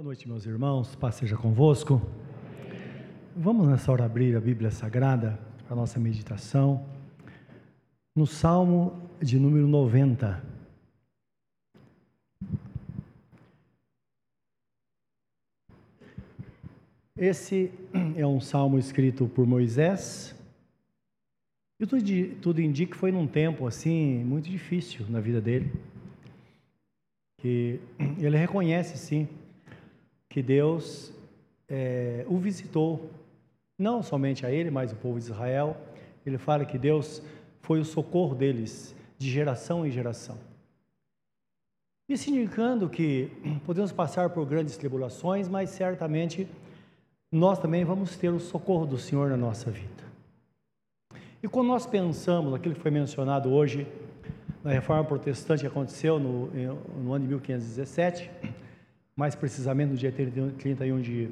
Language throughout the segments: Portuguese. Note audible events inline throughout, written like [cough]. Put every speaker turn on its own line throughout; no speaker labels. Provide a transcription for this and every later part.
Boa noite, meus irmãos. Paz seja convosco. Vamos nessa hora abrir a Bíblia Sagrada para a nossa meditação. No Salmo de número 90. Esse é um salmo escrito por Moisés. E tudo, tudo indica que foi num tempo assim muito difícil na vida dele. Que ele reconhece sim que Deus é, o visitou, não somente a ele, mas o povo de Israel. Ele fala que Deus foi o socorro deles de geração em geração. Isso indicando que podemos passar por grandes tribulações, mas certamente nós também vamos ter o socorro do Senhor na nossa vida. E quando nós pensamos aquilo que foi mencionado hoje na reforma protestante que aconteceu no, no ano de 1517, mais precisamente no dia 31 de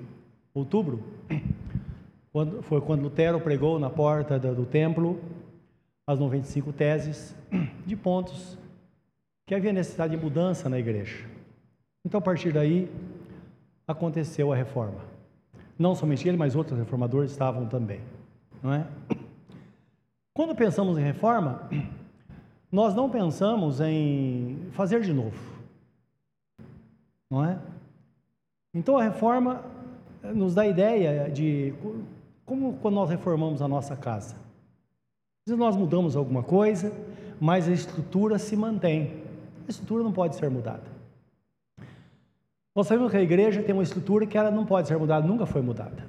outubro, [coughs] quando, foi quando Lutero pregou na porta do, do templo as 95 teses [coughs] de pontos que havia necessidade de mudança na igreja. Então, a partir daí, aconteceu a reforma. Não somente ele, mas outros reformadores estavam também, não é? [coughs] Quando pensamos em reforma, nós não pensamos em fazer de novo, não é? Então a reforma eh, nos dá a ideia de como quando nós reformamos a nossa casa. Nós mudamos alguma coisa, mas a estrutura se mantém. A estrutura não pode ser mudada. Nós sabemos que a igreja tem uma estrutura que ela não pode ser mudada, nunca foi mudada.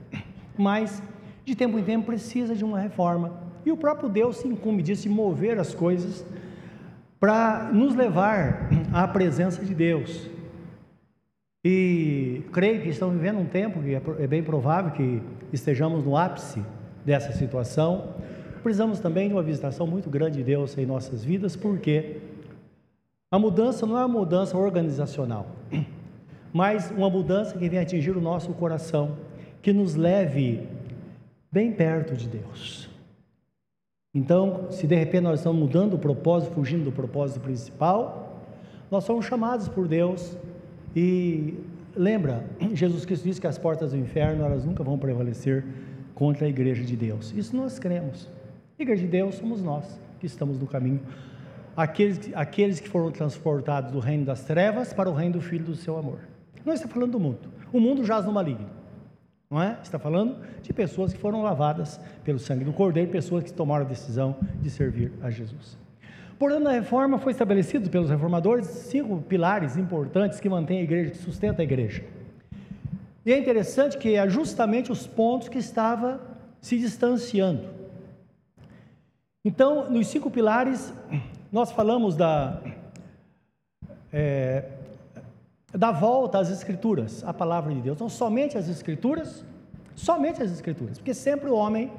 Mas, de tempo em tempo, precisa de uma reforma. E o próprio Deus se incumbe disso, de mover as coisas para nos levar à presença de Deus. E creio que estamos vivendo um tempo que é, é bem provável que estejamos no ápice dessa situação. Precisamos também de uma visitação muito grande de Deus em nossas vidas, porque a mudança não é uma mudança organizacional, [clears throat] mas uma mudança que vem atingir o nosso coração, que nos leve bem perto de Deus. Então, se de repente nós estamos mudando o propósito, fugindo do propósito principal, nós somos chamados por Deus e lembra, Jesus Cristo disse que as portas do inferno elas nunca vão prevalecer contra a igreja de Deus. Isso nós cremos. Igreja de Deus somos nós que estamos no caminho. Aqueles, aqueles que foram transportados do reino das trevas para o reino do Filho do seu amor. Não está falando do mundo. O mundo jaz no maligno. Não é? Está falando de pessoas que foram lavadas pelo sangue do Cordeiro, pessoas que tomaram a decisão de servir a Jesus. Portanto, na reforma foi estabelecido pelos reformadores cinco pilares importantes que mantêm a igreja, que sustenta a igreja. E é interessante que é justamente os pontos que estava se distanciando. Então, nos cinco pilares, nós falamos da, é, da volta às Escrituras, à palavra de Deus. Então, somente as Escrituras, somente as Escrituras, porque sempre o homem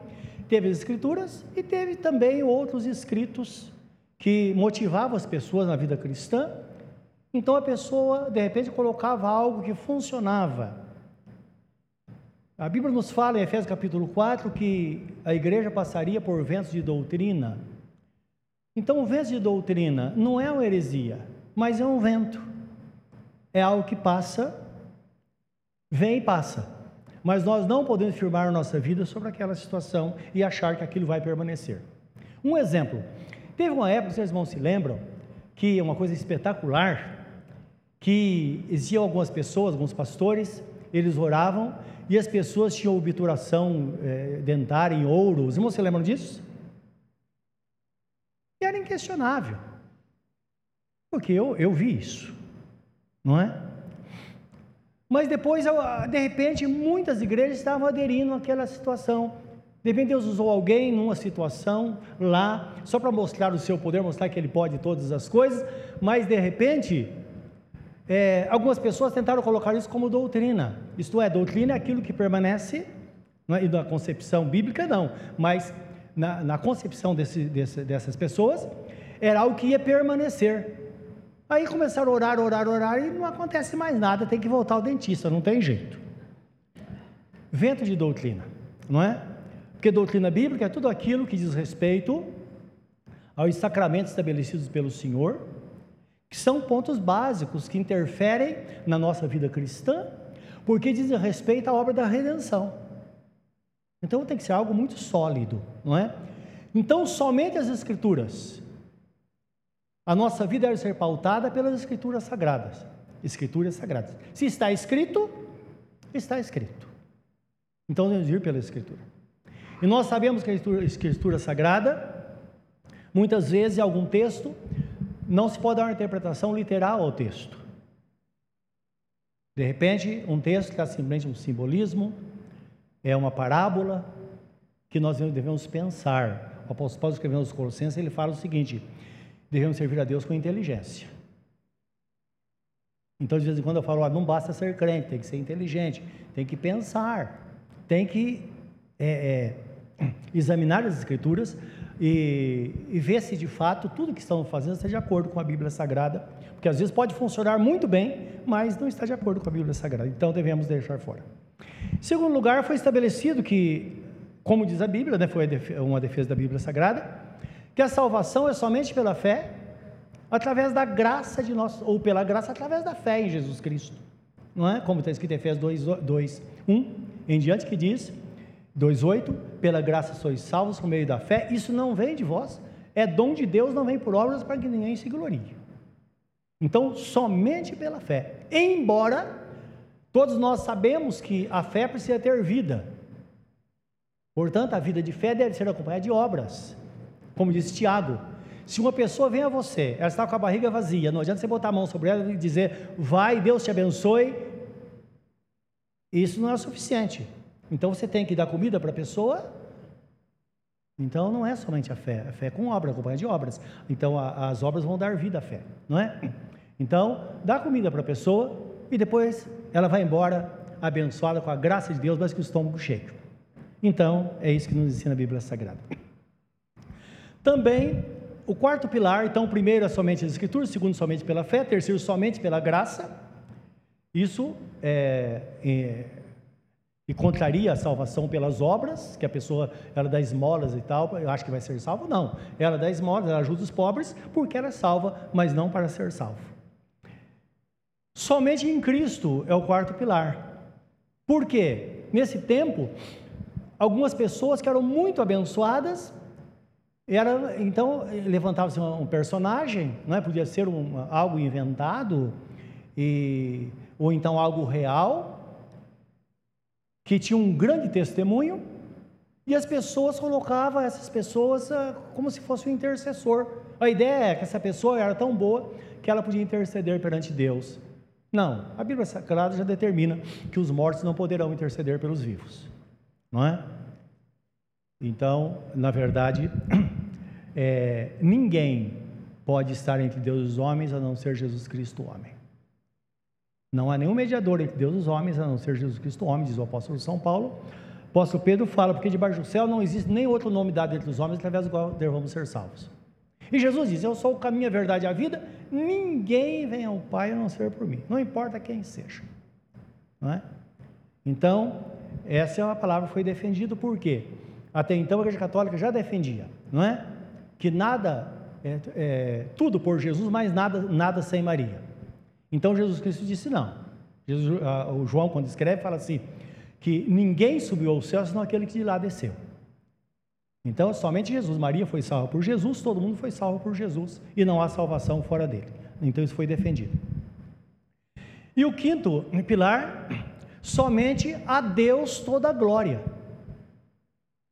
teve as Escrituras e teve também outros escritos que motivava as pessoas na vida cristã. Então a pessoa, de repente, colocava algo que funcionava. A Bíblia nos fala em Efésios capítulo 4 que a igreja passaria por ventos de doutrina. Então, o vento de doutrina não é uma heresia, mas é um vento. É algo que passa, vem e passa. Mas nós não podemos firmar a nossa vida sobre aquela situação e achar que aquilo vai permanecer. Um exemplo: Teve uma época, vocês irmãos se lembram, que é uma coisa espetacular, que existiam algumas pessoas, alguns pastores, eles oravam e as pessoas tinham obturação é, dentária em ouro. Os irmãos se lembram disso? E era inquestionável, porque eu, eu vi isso, não é? Mas depois, de repente, muitas igrejas estavam aderindo àquela situação. De repente Deus usou alguém numa situação lá, só para mostrar o seu poder, mostrar que Ele pode todas as coisas, mas de repente, é, algumas pessoas tentaram colocar isso como doutrina. Isto é, doutrina é aquilo que permanece, não é? e na concepção bíblica não, mas na, na concepção desse, desse, dessas pessoas, era algo que ia permanecer. Aí começaram a orar, orar, orar, e não acontece mais nada, tem que voltar ao dentista, não tem jeito. Vento de doutrina, não é? Porque doutrina bíblica é tudo aquilo que diz respeito aos sacramentos estabelecidos pelo Senhor, que são pontos básicos que interferem na nossa vida cristã, porque diz respeito à obra da redenção. Então tem que ser algo muito sólido, não é? Então, somente as Escrituras. A nossa vida deve ser pautada pelas Escrituras sagradas. Escrituras sagradas. Se está escrito, está escrito. Então devemos ir pela Escritura. E nós sabemos que a Escritura, a escritura Sagrada, muitas vezes, em algum texto, não se pode dar uma interpretação literal ao texto. De repente, um texto que é simplesmente um simbolismo, é uma parábola que nós devemos pensar. O apóstolo Paulo escrevendo aos Colossenses, ele fala o seguinte: devemos servir a Deus com inteligência. Então, de vez em quando eu falo, ah, não basta ser crente, tem que ser inteligente, tem que pensar, tem que é, é, examinar as Escrituras e, e, ver se de fato tudo que estão fazendo está de acordo com a Bíblia Sagrada, porque às vezes pode funcionar muito bem, mas não está de acordo com a Bíblia Sagrada, então devemos deixar fora. Em segundo lugar, foi estabelecido que, como diz a Bíblia, né, foi uma defesa da Bíblia Sagrada, que a salvação é somente pela fé, através da graça de nós, ou pela graça através da fé em Jesus Cristo. Não é? Como está escrito em Efésios 2, 2 1 em diante, que diz, 2,8: Pela graça sois salvos por meio da fé, isso não vem de vós, é dom de Deus, não vem por obras para que ninguém se glorie. Então, somente pela fé. Embora Todos nós sabemos que a fé precisa ter vida. Portanto, a vida de fé deve ser acompanhada de obras. Como disse Tiago, se uma pessoa vem a você, ela está com a barriga vazia, não adianta você botar a mão sobre ela e dizer, vai, Deus te abençoe. Isso não é suficiente. Então você tem que dar comida para a pessoa. Então não é somente a fé, a fé é com obra, acompanhada de obras. Então a, as obras vão dar vida à fé, não é? Então, dá comida para a pessoa e depois ela vai embora abençoada com a graça de Deus, mas com o estômago cheio. Então, é isso que nos ensina a Bíblia Sagrada. Também, o quarto pilar, então, o primeiro é somente as Escrituras, o segundo somente pela fé, terceiro somente pela graça. Isso é, é, e contraria a salvação pelas obras, que a pessoa ela dá esmolas e tal, eu acho que vai ser salvo. Não, ela dá esmolas, ela ajuda os pobres, porque ela é salva, mas não para ser salvo. Somente em Cristo é o quarto pilar. Por quê? Nesse tempo, algumas pessoas que eram muito abençoadas, era, então levantava-se um personagem, não é? podia ser um, algo inventado, e, ou então algo real, que tinha um grande testemunho, e as pessoas colocavam essas pessoas ah, como se fosse um intercessor. A ideia é que essa pessoa era tão boa que ela podia interceder perante Deus. Não, a Bíblia Sagrada já determina que os mortos não poderão interceder pelos vivos, não é? Então, na verdade, é, [clears throat] ninguém pode estar entre Deus e os homens a não ser Jesus Cristo, homem. Não há nenhum mediador entre Deus e os homens a não ser Jesus Cristo, homem, diz o apóstolo São Paulo. O apóstolo Pedro fala, porque debaixo do céu não existe nem outro nome dado entre os homens através do qual devemos ser salvos. E Jesus diz: Eu sou o caminho, a verdade e a vida. Ninguém vem ao Pai a não ser por mim. Não importa quem seja. Não é? Então, essa é uma palavra que foi defendida por quê? Até então a Igreja Católica já defendia, não é? Que nada, é, é, tudo por Jesus, mas nada, nada sem Maria. Então Jesus Cristo disse não. Jesus, o João, quando escreve, fala assim: que ninguém subiu ao céu senão aquele que de lá desceu. Então, somente Jesus. Maria foi salva por Jesus, todo mundo foi salvo por Jesus, e não há salvação fora dele. Então, isso foi defendido. E o quinto pilar, somente a Deus toda a glória.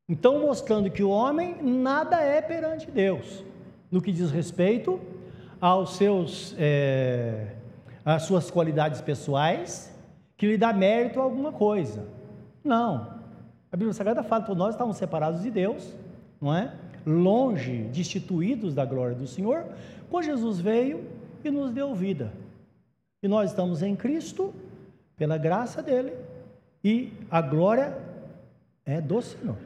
Então, mostrando que o homem nada é perante Deus, no que diz respeito aos seus, é, às suas qualidades pessoais, que lhe dá mérito a alguma coisa. Não, a Bíblia Sagrada fala que nós estávamos separados de Deus, não é? Longe, destituídos da glória do Senhor, quando Jesus veio e nos deu vida. E nós estamos em Cristo, pela graça dele, e a glória é do Senhor.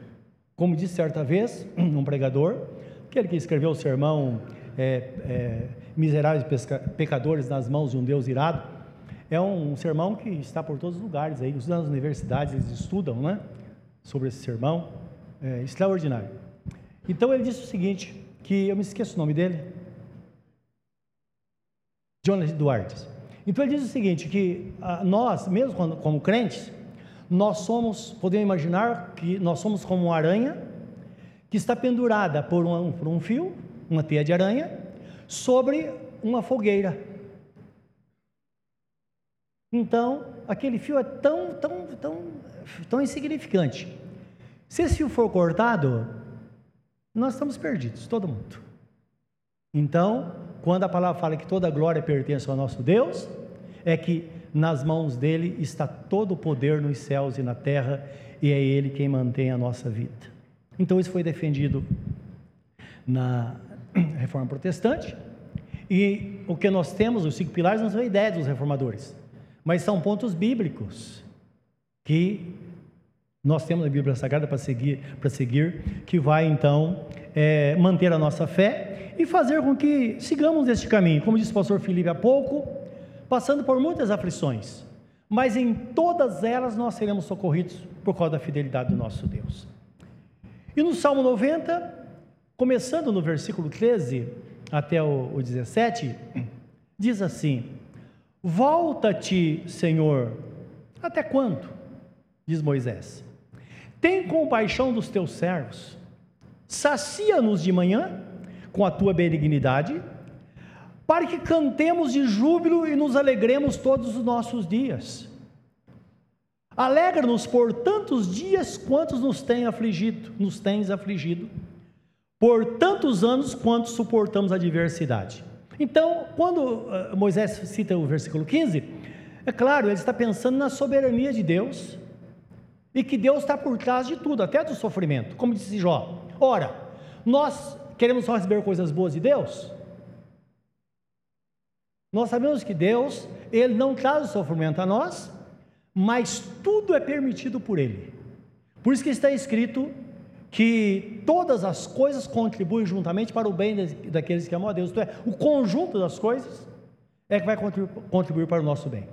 Como disse certa vez um pregador, aquele que escreveu o sermão é, é, Miseráveis Pecadores nas mãos de um Deus irado, é um sermão que está por todos os lugares aí, nas universidades eles estudam, né? sobre esse sermão, é, extraordinário. Então ele disse o seguinte, que eu me esqueço o nome dele, Jonas Duarte. Então ele diz o seguinte: que ah, nós, mesmo como crentes, nós somos, podemos imaginar que nós somos como uma aranha que está pendurada por um, por um fio, uma teia de aranha, sobre uma fogueira. Então, aquele fio é tão, tão, tão, tão insignificante. Se esse fio for cortado, nós estamos perdidos, todo mundo. Então, quando a palavra fala que toda glória pertence ao nosso Deus, é que nas mãos dele está todo o poder nos céus e na terra, e é ele quem mantém a nossa vida. Então, isso foi defendido na [clears throat] reforma protestante, e o que nós temos, os cinco pilares, não são a ideia dos reformadores, mas são pontos bíblicos que nós temos a Bíblia Sagrada para seguir, para seguir, que vai então é, manter a nossa fé e fazer com que sigamos este caminho. Como disse o pastor Felipe há pouco, passando por muitas aflições, mas em todas elas nós seremos socorridos por causa da fidelidade do nosso Deus. E no Salmo 90, começando no versículo 13 até o, o 17, diz assim: Volta-te, Senhor, até quando? Diz Moisés. Tem compaixão dos teus servos, sacia-nos de manhã com a tua benignidade para que cantemos de júbilo e nos alegremos todos os nossos dias. Alegra-nos por tantos dias quantos nos tem afligido, nos tens afligido, por tantos anos quanto suportamos a adversidade. Então, quando uh, Moisés cita o versículo 15, é claro, ele está pensando na soberania de Deus e que Deus está por trás de tudo, até do sofrimento, como disse Jó. Ora, nós queremos só receber coisas boas de Deus? Nós sabemos que Deus, Ele não traz o sofrimento a nós, mas tudo é permitido por Ele. Por isso que está escrito que todas as coisas contribuem juntamente para o bem daqueles que amam a Deus. Isto é, o conjunto das coisas é que vai contribuir para o nosso bem.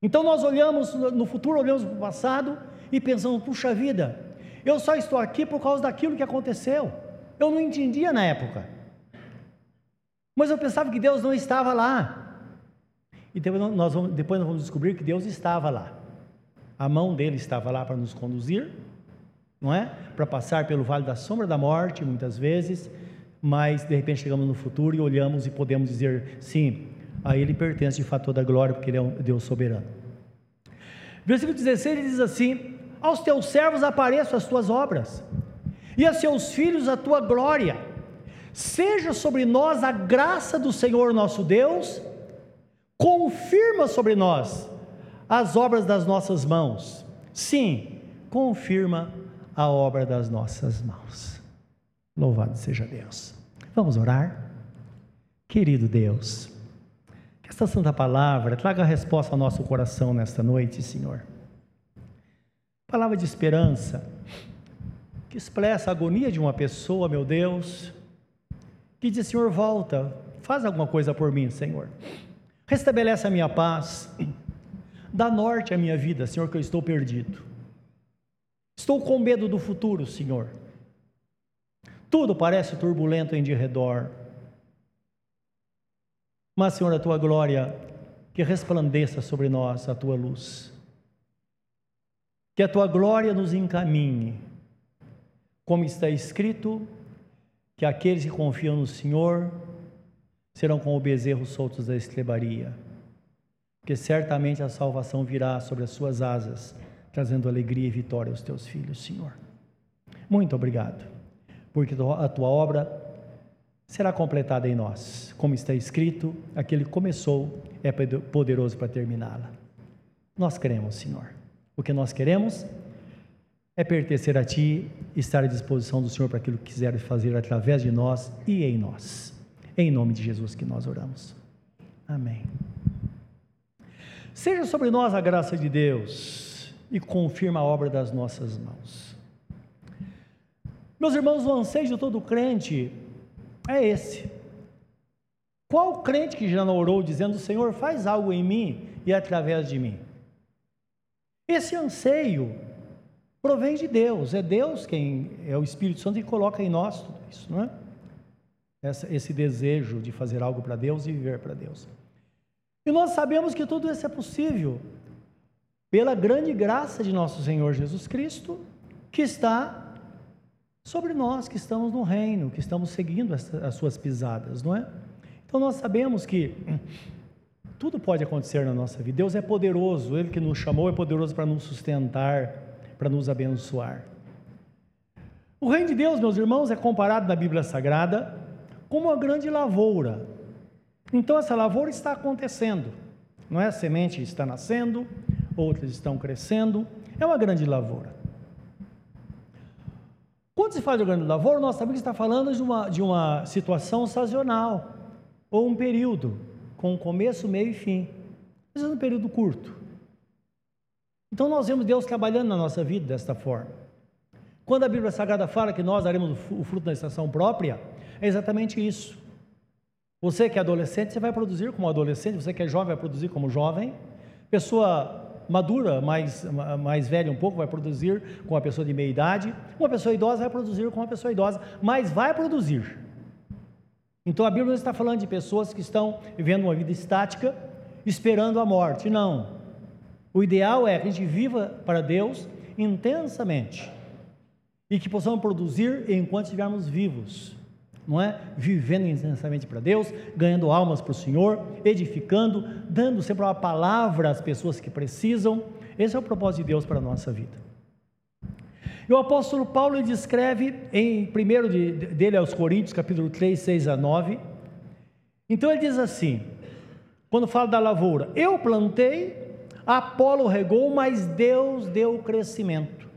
Então nós olhamos no futuro, olhamos para o passado e pensamos: puxa vida, eu só estou aqui por causa daquilo que aconteceu. Eu não entendia na época. Mas eu pensava que Deus não estava lá. E depois nós vamos, depois nós vamos descobrir que Deus estava lá. A mão dele estava lá para nos conduzir, não é? Para passar pelo vale da sombra da morte, muitas vezes, mas de repente chegamos no futuro e olhamos e podemos dizer: sim, a ele pertence de fato toda a glória, porque ele é um Deus soberano. Versículo 16 ele diz assim: Aos teus servos apareçam as tuas obras, e a seus filhos a tua glória. Seja sobre nós a graça do Senhor nosso Deus, confirma sobre nós as obras das nossas mãos. Sim, confirma a obra das nossas mãos. Louvado seja Deus. Vamos orar? Querido Deus, que esta santa palavra traga a resposta ao nosso coração nesta noite, Senhor. Palavra de esperança, que expressa a agonia de uma pessoa, meu Deus, que diz: Senhor, volta, faz alguma coisa por mim, Senhor. Restabelece a minha paz, dá norte à minha vida, Senhor, que eu estou perdido. Estou com medo do futuro, Senhor. Tudo parece turbulento em de redor. Mas, Senhor, a tua glória, que resplandeça sobre nós a tua luz. Que a tua glória nos encaminhe, como está escrito que aqueles que confiam no Senhor serão como o bezerro soltos da estrebaria, porque certamente a salvação virá sobre as suas asas, trazendo alegria e vitória aos teus filhos, Senhor. Muito obrigado, porque a tua obra será completada em nós, como está escrito, aquele que começou é poderoso para terminá-la. Nós queremos, Senhor. O que nós queremos é pertencer a Ti, estar à disposição do Senhor para aquilo que quiser fazer através de nós e em nós. Em nome de Jesus que nós oramos. Amém. Seja sobre nós a graça de Deus e confirma a obra das nossas mãos. Meus irmãos, o anseio de todo crente é esse. Qual crente que já não orou dizendo: Senhor, faz algo em mim e através de mim? Esse anseio provém de Deus, é Deus quem, é o Espírito Santo que coloca em nós tudo isso, não é? Essa, esse desejo de fazer algo para Deus e viver para Deus. E nós sabemos que tudo isso é possível pela grande graça de nosso Senhor Jesus Cristo, que está sobre nós, que estamos no reino, que estamos seguindo as suas pisadas, não é? Então nós sabemos que tudo pode acontecer na nossa vida. Deus é poderoso, Ele que nos chamou é poderoso para nos sustentar, para nos abençoar. O reino de Deus, meus irmãos, é comparado na Bíblia Sagrada como uma grande lavoura. Então essa lavoura está acontecendo, não é? A semente está nascendo, outras estão crescendo, é uma grande lavoura. Quando se fala de grande lavoura, nós sabemos que está falando de uma, de uma situação sazonal ou um período com começo, meio e fim. Mas é um período curto. Então nós vemos Deus trabalhando na nossa vida desta forma. Quando a Bíblia Sagrada fala que nós daremos o fruto da estação própria, é exatamente isso. Você que é adolescente, você vai produzir como adolescente, você que é jovem, vai produzir como jovem. Pessoa madura, mais, mais velha um pouco, vai produzir com uma pessoa de meia idade. Uma pessoa idosa vai produzir com uma pessoa idosa, mas vai produzir. Então a Bíblia não está falando de pessoas que estão vivendo uma vida estática, esperando a morte. Não. O ideal é que a gente viva para Deus intensamente e que possamos produzir enquanto estivermos vivos, não é? Vivendo intensamente para Deus, ganhando almas para o Senhor, edificando, dando sempre uma palavra às pessoas que precisam. Esse é o propósito de Deus para a nossa vida. E o apóstolo Paulo descreve em 1 de, dele aos Coríntios, capítulo 3, 6 a 9. Então ele diz assim: quando fala da lavoura, eu plantei, Apolo regou, mas Deus deu o crescimento.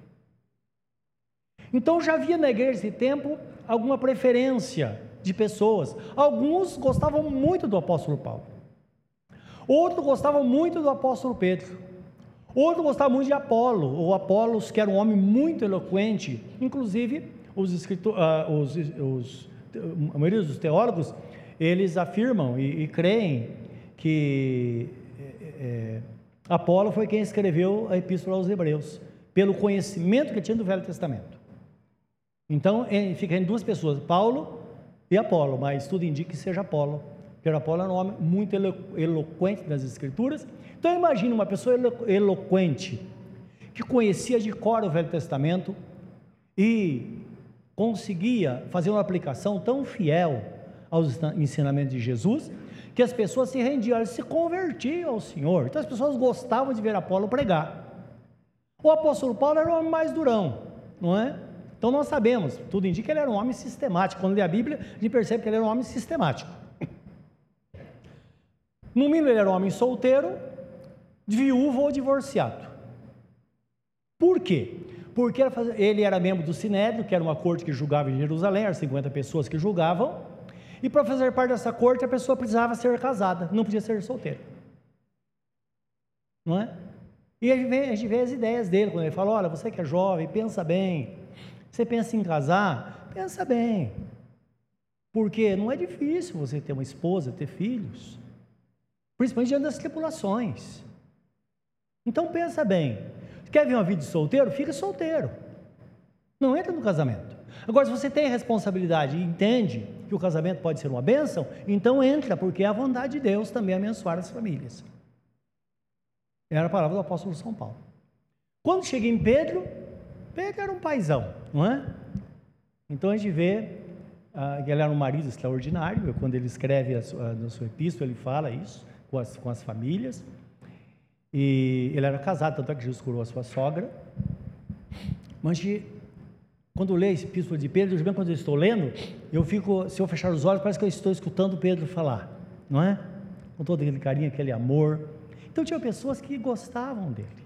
Então já havia na igreja esse tempo alguma preferência de pessoas. Alguns gostavam muito do apóstolo Paulo, outros gostavam muito do apóstolo Pedro. Outro gostava muito de Apolo, ou Apolos, que era um homem muito eloquente, inclusive os, escritor, uh, os, os a maioria dos teólogos, eles afirmam e, e creem que é, Apolo foi quem escreveu a Epístola aos Hebreus, pelo conhecimento que tinha do Velho Testamento. Então, fica em duas pessoas, Paulo e Apolo, mas tudo indica que seja Apolo, porque Apolo era um homem muito eloquente nas Escrituras então imagine uma pessoa eloquente, que conhecia de cor o Velho Testamento e conseguia fazer uma aplicação tão fiel aos ensinamentos de Jesus, que as pessoas se rendiam, elas se convertiam ao Senhor. Então as pessoas gostavam de ver Apolo pregar. O apóstolo Paulo era o homem mais durão, não é? Então nós sabemos, tudo indica que ele era um homem sistemático. Quando lê a Bíblia, a gente percebe que ele era um homem sistemático. No mínimo, ele era um homem solteiro, viúvo ou divorciado. Por quê? Porque ele era membro do Sinédrio, que era uma corte que julgava em Jerusalém, eram 50 pessoas que julgavam, e para fazer parte dessa corte a pessoa precisava ser casada, não podia ser solteira. Não é? E a gente, vê, a gente vê as ideias dele, quando ele fala: olha, você que é jovem, pensa bem. Você pensa em casar? Pensa bem. Porque não é difícil você ter uma esposa, ter filhos. Principalmente diante das tripulações. Então pensa bem, quer ver uma vida de solteiro? Fica solteiro. Não entra no casamento. Agora, se você tem responsabilidade e entende que o casamento pode ser uma bênção, então entra, porque é a vontade de Deus também abençoar as famílias. Era a palavra do apóstolo São Paulo. Quando chega em Pedro, Pedro era um paizão, não é? Então a gente vê ah, que ele era um marido extraordinário, quando ele escreve a sua, na sua epístola, ele fala isso com as, com as famílias. E ele era casado, tanto é que Jesus curou a sua sogra. Mas quando eu leio esse epístola de Pedro, mesmo quando eu estou lendo, eu fico, se eu fechar os olhos, parece que eu estou escutando Pedro falar, não é? Com todo aquele carinho, aquele amor. Então tinha pessoas que gostavam dele.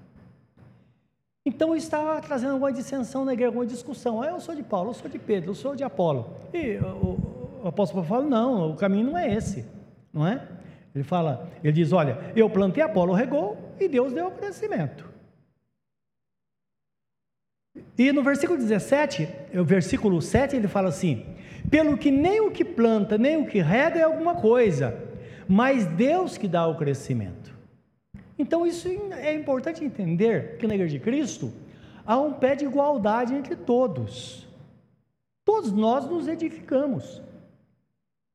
Então estava trazendo alguma dissensão na igreja, alguma discussão. Ah, eu sou de Paulo, eu sou de Pedro, eu sou de Apolo. E o, o apóstolo Paulo fala: não, o caminho não é esse, não é? Ele fala, ele diz: olha, eu plantei, Apolo regou, e Deus deu o crescimento. E no versículo 17, o versículo 7, ele fala assim: pelo que nem o que planta, nem o que rega é alguma coisa, mas Deus que dá o crescimento. Então isso é importante entender que na igreja de Cristo há um pé de igualdade entre todos. Todos nós nos edificamos.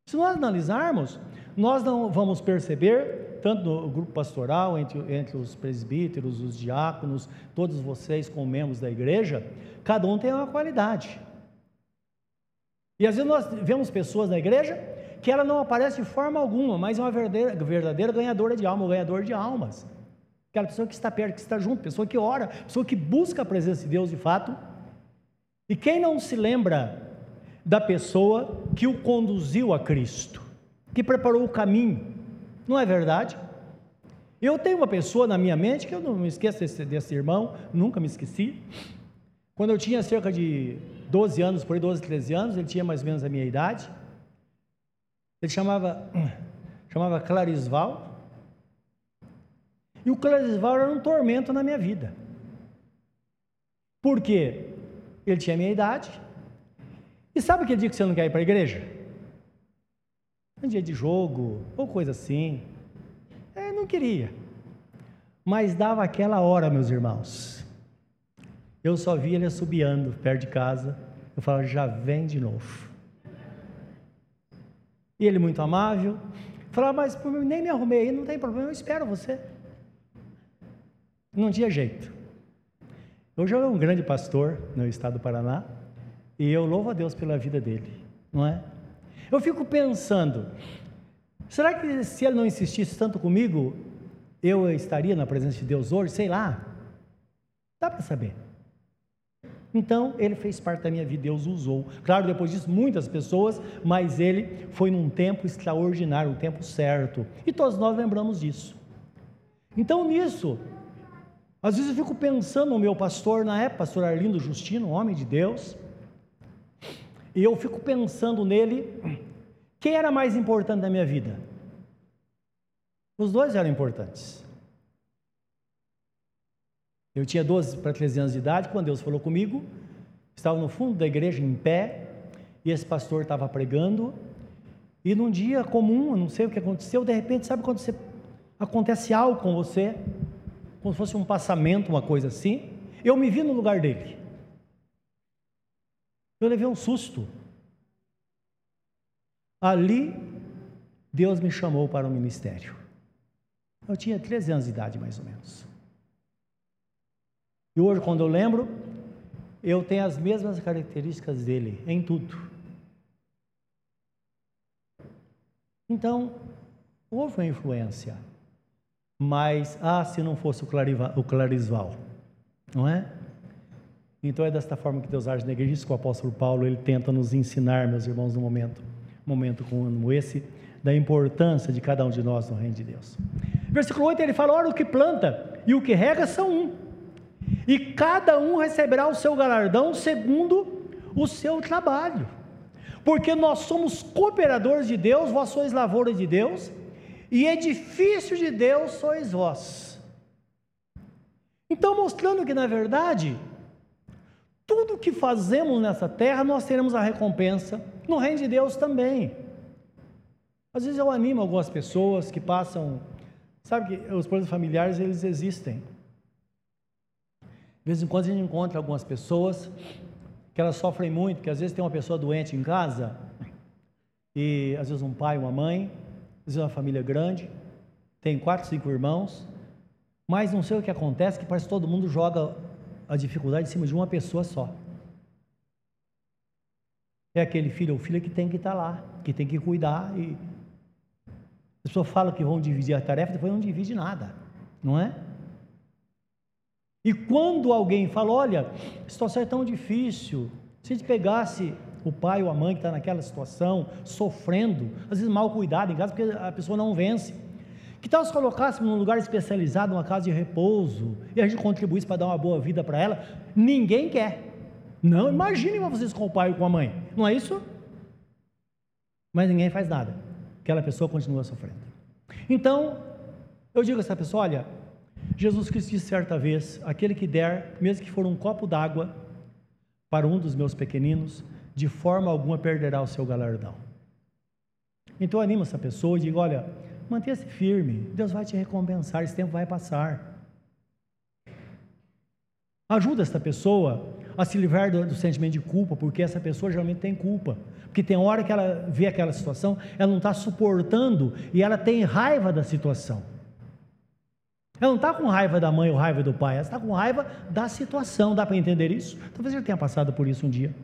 Se nós analisarmos, nós não vamos perceber tanto no grupo pastoral, entre, entre os presbíteros, os diáconos, todos vocês como membros da igreja, cada um tem uma qualidade. E às vezes nós vemos pessoas na igreja que ela não aparece de forma alguma, mas é uma verdadeira, verdadeira ganhadora de alma, um ganhador de almas. Aquela pessoa que está perto, que está junto, pessoa que ora, pessoa que busca a presença de Deus de fato. E quem não se lembra da pessoa que o conduziu a Cristo, que preparou o caminho, não é verdade? Eu tenho uma pessoa na minha mente que eu não me esqueço desse, desse irmão, nunca me esqueci. Quando eu tinha cerca de 12 anos, por aí 12, 13 anos, ele tinha mais ou menos a minha idade. Ele chamava, [clears throat] chamava Clarisval. E o Clarisval era um tormento na minha vida. Por quê? Ele tinha a minha idade. E sabe aquele dia que você não quer ir para a igreja? Um dia de jogo, ou coisa assim. É, não queria. Mas dava aquela hora, meus irmãos. Eu só via ele assobiando perto de casa. Eu falava, já vem de novo. E ele muito amável. Falava, mas nem me arrumei aí, não tem problema, eu espero você. Não tinha jeito. Hoje eu é um grande pastor no estado do Paraná e eu louvo a Deus pela vida dele, não é? Eu fico pensando, será que se ele não insistisse tanto comigo, eu estaria na presença de Deus hoje? Sei lá. Dá para saber. Então, ele fez parte da minha vida, Deus usou. Claro, depois disso, muitas pessoas, mas ele foi num tempo extraordinário, um tempo certo. E todos nós lembramos disso. Então, nisso, às vezes eu fico pensando no meu pastor na época, pastor Arlindo Justino, homem de Deus, e eu fico pensando nele, quem era mais importante na minha vida? Os dois eram importantes. Eu tinha 12 para 13 anos de idade, quando Deus falou comigo, estava no fundo da igreja em pé, e esse pastor estava pregando, e num dia comum, não sei o que aconteceu, de repente, sabe quando você, acontece algo com você, como se fosse um passamento, uma coisa assim, eu me vi no lugar dele. Eu levei um susto. Ali, Deus me chamou para o ministério. Eu tinha 13 anos de idade, mais ou menos. E hoje, quando eu lembro, eu tenho as mesmas características dele em tudo. Então, houve uma influência. Mas, ah, se não fosse o, Clariva, o Clarisval, não é? Então é desta forma que Deus age na igreja, isso que o apóstolo Paulo ele tenta nos ensinar, meus irmãos, no momento, momento como esse, da importância de cada um de nós no reino de Deus. Versículo 8 ele fala: Ora, o que planta e o que rega são um, e cada um receberá o seu galardão segundo o seu trabalho, porque nós somos cooperadores de Deus, vós sois lavoura de Deus, e edifício de Deus sois vós. Então, mostrando que na verdade, tudo que fazemos nessa terra, nós teremos a recompensa no reino de Deus também. Às vezes eu animo algumas pessoas que passam, sabe que os problemas familiares eles existem. De vez em quando a gente encontra algumas pessoas que elas sofrem muito, que às vezes tem uma pessoa doente em casa, e às vezes um pai, uma mãe, às vezes uma família grande, tem quatro, cinco irmãos, mas não sei o que acontece, que parece que todo mundo joga a dificuldade em cima de uma pessoa só. É aquele filho ou filha que tem que estar lá, que tem que cuidar e as pessoas falam que vão dividir a tarefa, depois não divide nada, não é? E quando alguém fala, olha, a situação é tão difícil, se a gente pegasse o pai ou a mãe que está naquela situação, sofrendo, às vezes mal cuidado em casa, porque a pessoa não vence, que tal se colocássemos num lugar especializado, numa casa de repouso, e a gente contribuísse para dar uma boa vida para ela? Ninguém quer. Não, imaginem vocês com o pai ou com a mãe. Não é isso? Mas ninguém faz nada. Aquela pessoa continua sofrendo. Então, eu digo a essa pessoa: olha, Jesus Cristo disse certa vez: aquele que der, mesmo que for um copo d'água, para um dos meus pequeninos, de forma alguma perderá o seu galardão. Então, anima essa pessoa e diga: olha Mantenha-se firme, Deus vai te recompensar, esse tempo vai passar. Ajuda esta pessoa a se livrar do, do, sentimento de culpa, porque essa pessoa geralmente tem culpa. Porque tem hora que ela vê aquela situação, ela não está suportando e ela tem raiva da situação. Ela não está com raiva da mãe ou raiva do pai, ela está com raiva da situação. Dá para entender isso? Talvez ele tenha passado por isso um dia.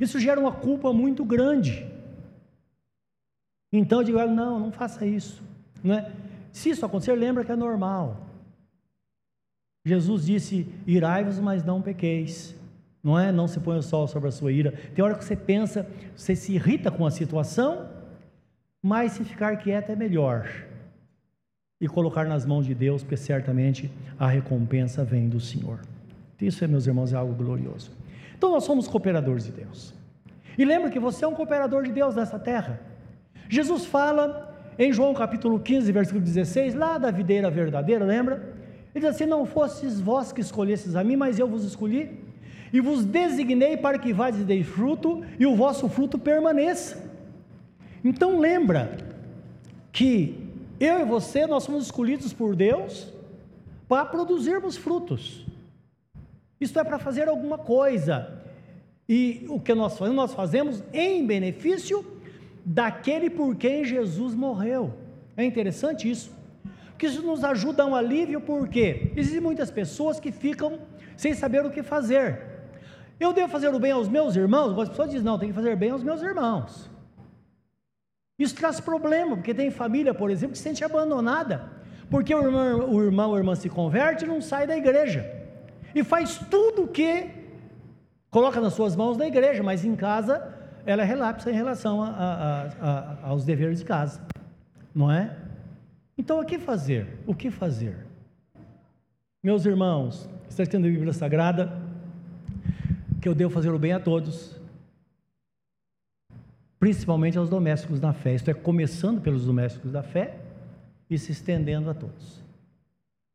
Isso gera uma culpa muito grande. Então eu digo, não, não faça isso. Não é? Se isso acontecer, lembra que é normal. Jesus disse: irai-vos, mas não pequeis. Não é? Não se põe o sol sobre a sua ira. Tem hora que você pensa, você se irrita com a situação, mas se ficar quieto é melhor. E colocar nas mãos de Deus, porque certamente a recompensa vem do Senhor. Isso, meus irmãos, é algo glorioso. Então nós somos cooperadores de Deus. E lembra que você é um cooperador de Deus nessa terra. Jesus fala em João capítulo 15, versículo 16, lá da videira verdadeira, lembra? Ele diz assim: Não fostes vós que escolhestes a mim, mas eu vos escolhi, e vos designei para que vades e deis fruto, e o vosso fruto permaneça. Então lembra que eu e você, nós somos escolhidos por Deus para produzirmos frutos. Isto é para fazer alguma coisa. E o que nós fazemos? Nós fazemos em benefício daquele por quem Jesus morreu. É interessante isso que isso nos ajuda a um alívio, porque existem muitas pessoas que ficam sem saber o que fazer. Eu devo fazer o bem aos meus irmãos? Algumas pessoas dizem, não, tem que fazer bem aos meus irmãos. Isso traz problema, porque tem família, por exemplo, que se sente abandonada, porque o irmão, o irmão ou a irmã se converte e não sai da igreja, e faz tudo o que coloca nas suas mãos da igreja, mas em casa ela é relapsa em relação a, a, a, aos deveres de casa, não é? Então, o que fazer? O que fazer? Meus irmãos, está escrito na Bíblia Sagrada que eu devo fazer o bem a todos, principalmente aos domésticos da fé. Isto é, começando pelos domésticos da fé e se estendendo a todos.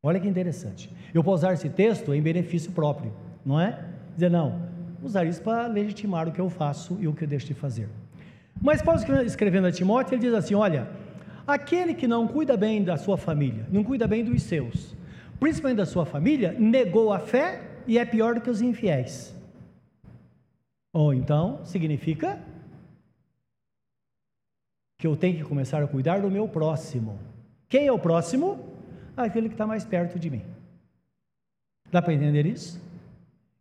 Olha que interessante. Eu posso usar esse texto em benefício próprio, não é? Dizer, não, usar isso para legitimar o que eu faço e o que eu deixo de fazer. Mas Paulo escrevendo a Timóteo, ele diz assim: olha, Aquele que não cuida bem da sua família, não cuida bem dos seus, principalmente da sua família, negou a fé e é pior do que os infiéis. Ou então, significa que eu tenho que começar a cuidar do meu próximo. Quem é o próximo? Aquele que está mais perto de mim. Dá para entender isso?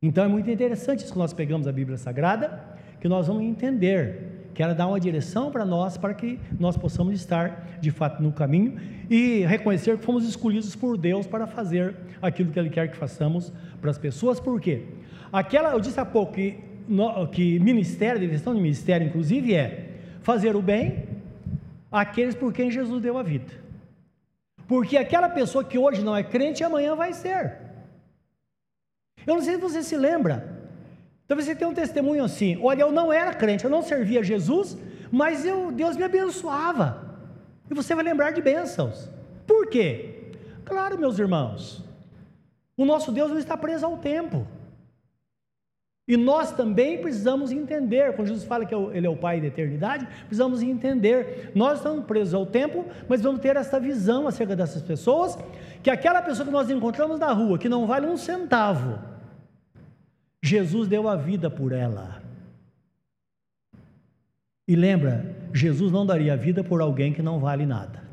Então é muito interessante isso que nós pegamos a Bíblia Sagrada, que nós vamos entender que ela dá uma direção para nós, para que nós possamos estar de fato no caminho e reconhecer que fomos escolhidos por Deus para fazer aquilo que Ele quer que façamos para as pessoas, por quê? Aquela, eu disse há pouco que, no, que ministério, direção de ministério, inclusive, é fazer o bem àqueles por quem Jesus deu a vida. Porque aquela pessoa que hoje não é crente, amanhã vai ser. Eu não sei se você se lembra, Talvez você tenha um testemunho assim: olha, eu não era crente, eu não servia a Jesus, mas eu, Deus me abençoava. E você vai lembrar de bênçãos. Por quê? Claro, meus irmãos, o nosso Deus não está preso ao tempo. E nós também precisamos entender, quando Jesus fala que é Ele é o Pai da eternidade, precisamos entender. Nós estamos presos ao tempo, mas vamos ter essa visão acerca dessas pessoas, que aquela pessoa que nós encontramos na rua, que não vale um centavo, Jesus deu a vida por ela. E lembra, Jesus não daria a vida por alguém que não vale nada.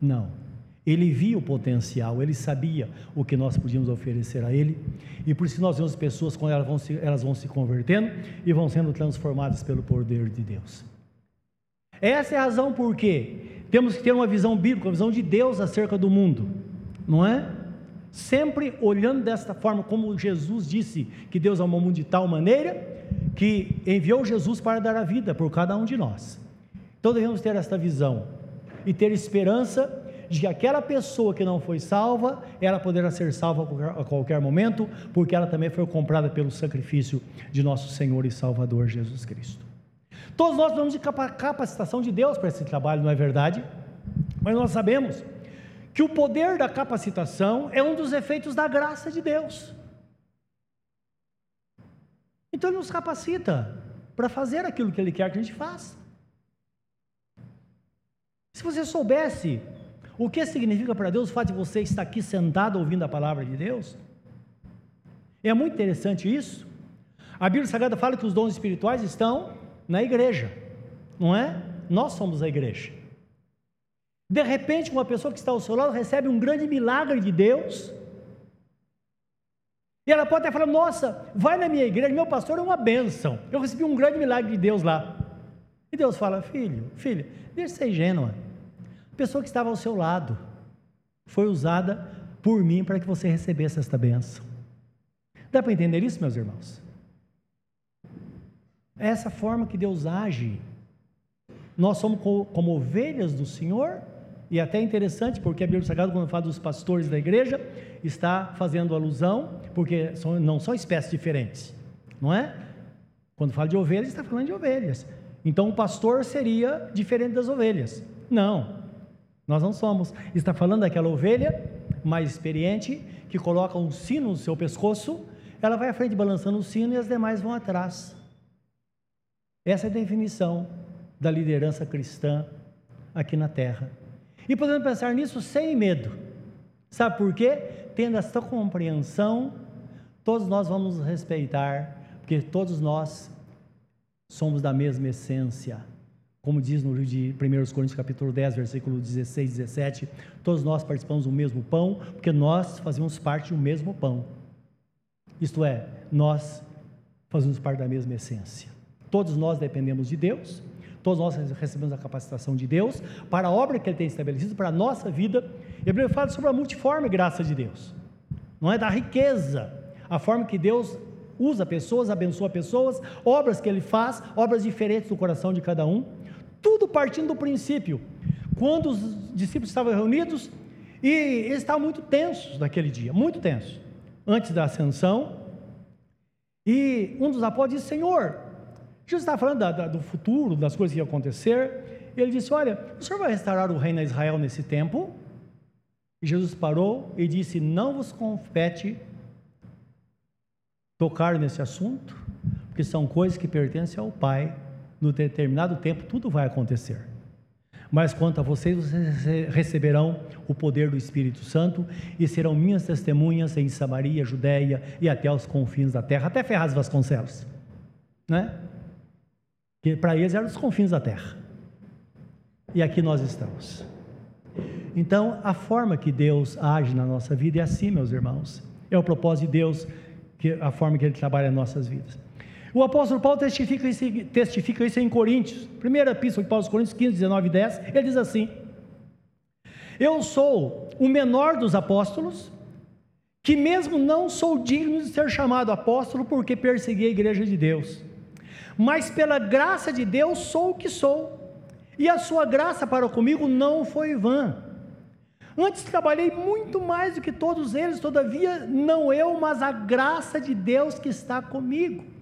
Não. Ele via o potencial, ele sabia o que nós podíamos oferecer a ele, e por isso nós vemos pessoas quando elas vão se, elas vão se convertendo e vão sendo transformadas pelo poder de Deus. Essa é a razão por que temos que ter uma visão bíblica, uma visão de Deus acerca do mundo, não é? sempre olhando desta forma, como Jesus disse que Deus amou o mundo de tal maneira que enviou Jesus para dar a vida por cada um de nós. Então devemos ter esta visão e ter esperança de que aquela pessoa que não foi salva, ela poderá ser salva a qualquer momento, porque ela também foi comprada pelo sacrifício de nosso Senhor e Salvador Jesus Cristo. Todos nós vamos de capacitação de Deus para esse trabalho, não é verdade? Mas nós sabemos que o poder da capacitação é um dos efeitos da graça de Deus. Então Ele nos capacita para fazer aquilo que Ele quer que a gente faça. Se você soubesse o que significa para Deus o fato de você estar aqui sentado ouvindo a palavra de Deus, É muito interessante isso. A Bíblia Sagrada fala que os dons espirituais estão na igreja, não é? Nós somos a igreja. De repente, uma pessoa que está ao seu lado recebe um grande milagre de Deus. E ela pode até falar: Nossa, vai na minha igreja, meu pastor é uma bênção. Eu recebi um grande milagre de Deus lá. E Deus fala: Filho, filha, deixa de ser ingênua. Pessoa que estava ao seu lado foi usada por mim para que você recebesse esta bênção. Dá para entender isso, meus irmãos? É essa forma que Deus age. Nós somos como ovelhas do Senhor, e até interessante, porque a Bíblia Sagrada, quando fala dos pastores da igreja, está fazendo alusão, porque não são espécies diferentes, não é? Quando fala de ovelhas, está falando de ovelhas. Então o pastor seria diferente das ovelhas. Não, nós não somos. Está falando daquela ovelha mais experiente que coloca um sino no seu pescoço, ela vai à frente balançando o sino e as demais vão atrás. Essa é a definição da liderança cristã aqui na terra. E podemos pensar nisso sem medo. Sabe por quê? Tendo esta compreensão, todos nós vamos respeitar, porque todos nós somos da mesma essência. Como diz no livro de 1 Coríntios capítulo 10, versículo 16 e 17, todos nós participamos do mesmo pão, porque nós fazemos parte do mesmo pão. Isto é, nós fazemos parte da mesma essência. Todos nós dependemos de Deus, todos nós recebemos a capacitação de Deus para a obra que Ele tem estabelecido, para a nossa vida. Hebreu fala sobre a multiforme graça de Deus, não é da riqueza, a forma que Deus usa pessoas, abençoa pessoas, obras que ele faz, obras diferentes do coração de cada um, tudo partindo do princípio. Quando os discípulos estavam reunidos e eles estavam muito tensos naquele dia, muito tensos, antes da ascensão, e um dos apóstolos disse: Senhor, Jesus está falando da, da, do futuro, das coisas que iam acontecer, e ele disse: Olha, o senhor vai restaurar o reino a Israel nesse tempo? E Jesus parou e disse: Não vos compete tocar nesse assunto, porque são coisas que pertencem ao Pai. No determinado tempo, tudo vai acontecer. Mas quanto a vocês, vocês receberão o poder do Espírito Santo e serão minhas testemunhas em Samaria, Judéia e até os confins da terra, até Ferraz Vasconcelos, né? Que para eles eram os confins da terra. E aqui nós estamos. Então, a forma que Deus age na nossa vida é assim, meus irmãos. É o propósito de Deus que a forma que ele trabalha em nossas vidas. O apóstolo Paulo testifica isso, testifica isso em Coríntios, primeira epístola de Paulo aos Coríntios 15, 19 e 10, ele diz assim: Eu sou o menor dos apóstolos, que mesmo não sou digno de ser chamado apóstolo, porque persegui a igreja de Deus, mas pela graça de Deus sou o que sou, e a sua graça para comigo não foi vã. Antes trabalhei muito mais do que todos eles, todavia, não eu, mas a graça de Deus que está comigo.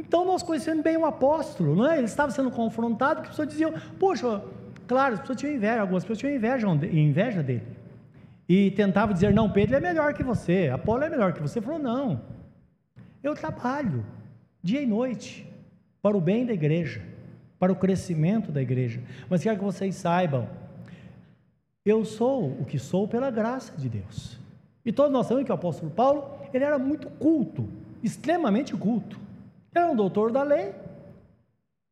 Então nós conhecemos bem o apóstolo, não é? Ele estava sendo confrontado, porque as pessoas diziam, poxa, claro, as pessoas tinham inveja, algumas pessoas tinham inveja, inveja dele. E tentavam dizer, não, Pedro é melhor que você, Apolo é melhor que você. Ele falou, não, eu trabalho dia e noite para o bem da igreja, para o crescimento da igreja. Mas quero que vocês saibam eu sou o que sou pela graça de Deus. E todos nós sabemos que o apóstolo Paulo, ele era muito culto, extremamente culto. Era um doutor da lei,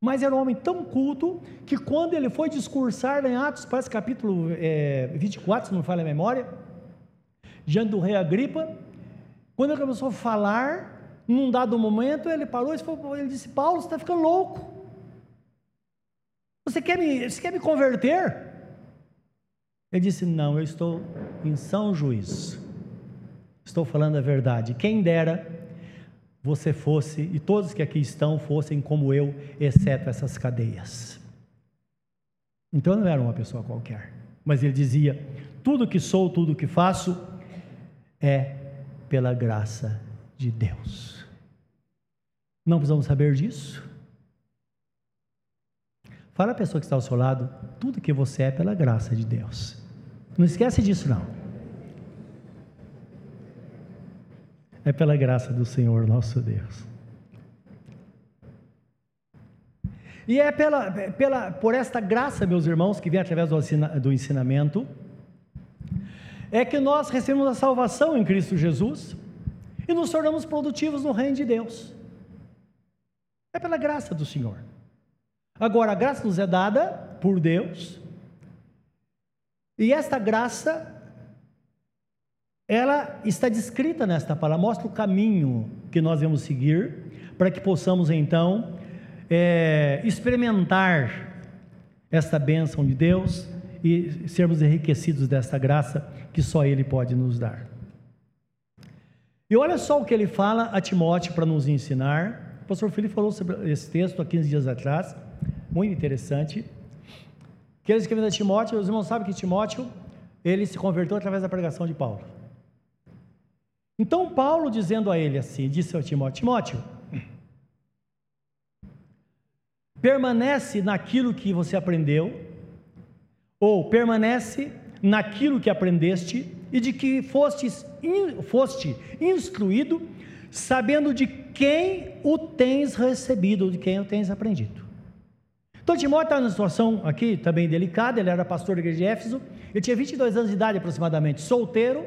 mas era um homem tão culto que quando ele foi discursar em Atos, parece capítulo é, 24, se não me falha a memória, diante do rei Agripa, quando ele começou a falar, num dado momento, ele parou e ele disse, Paulo, você está ficando louco. Você quer me, você quer me converter? Ele disse: Não, eu estou em são juízo. Estou falando a verdade. Quem dera você fosse, e todos que aqui estão fossem como eu, exceto essas cadeias. Então não era uma pessoa qualquer, mas ele dizia: tudo que sou, tudo que faço é pela graça de Deus. Não precisamos saber disso? Fala a pessoa que está ao seu lado, tudo que você é pela graça de Deus. Não esquece disso não. É pela graça do Senhor nosso Deus. E é pela, pela, por esta graça, meus irmãos, que vem através do, do ensinamento, é que nós recebemos a salvação em Cristo Jesus, e nos tornamos produtivos no reino de Deus. É pela graça do Senhor. Agora, a graça nos é dada por Deus, e esta graça, ela está descrita nesta palavra, mostra o caminho que nós vamos seguir, para que possamos então é, experimentar esta bênção de Deus e sermos enriquecidos desta graça que só Ele pode nos dar. E olha só o que ele fala a Timóteo para nos ensinar. O pastor Felipe falou sobre esse texto há 15 dias atrás, muito interessante. Que ele escreveu a Timóteo, os irmãos sabem que Timóteo, ele se converteu através da pregação de Paulo. Então Paulo dizendo a ele assim, disse ao Timóteo, Timóteo, permanece naquilo que você aprendeu, ou permanece naquilo que aprendeste e de que fostes, in, foste instruído, sabendo de quem o tens recebido, de quem o tens aprendido. Então Timóteo está numa situação aqui também delicada, ele era pastor da igreja de Éfeso, ele tinha 22 anos de idade aproximadamente, solteiro,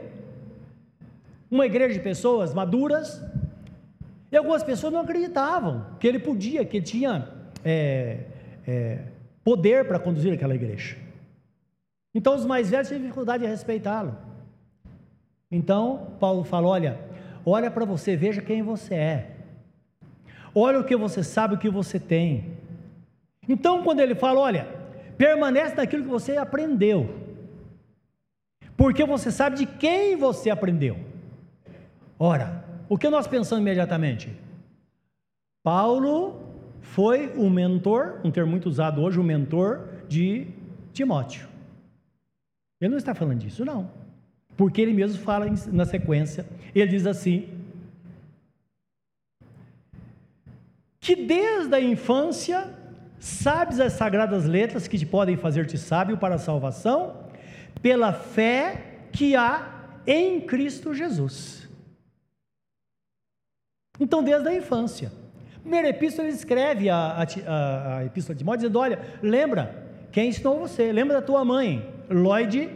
uma igreja de pessoas maduras, e algumas pessoas não acreditavam que ele podia, que ele tinha é, é, poder para conduzir aquela igreja. Então os mais velhos tinham dificuldade de respeitá-lo. Então Paulo fala: olha, olha para você, veja quem você é. Olha o que você sabe, o que você tem. Então quando ele fala, olha, permanece naquilo que você aprendeu. Porque você sabe de quem você aprendeu. Ora, o que nós pensamos imediatamente? Paulo foi o mentor, um termo muito usado hoje, o mentor de Timóteo. Ele não está falando disso, não. Porque ele mesmo fala na sequência, ele diz assim: que desde a infância sabes as sagradas letras que te podem fazer-te sábio para a salvação, pela fé que há em Cristo Jesus. Então, desde a infância. Primeira epístola, ele escreve a, a, a, epístola de Timóteo, dizendo: Olha, lembra quem ensinou você, lembra da tua mãe, Lloyd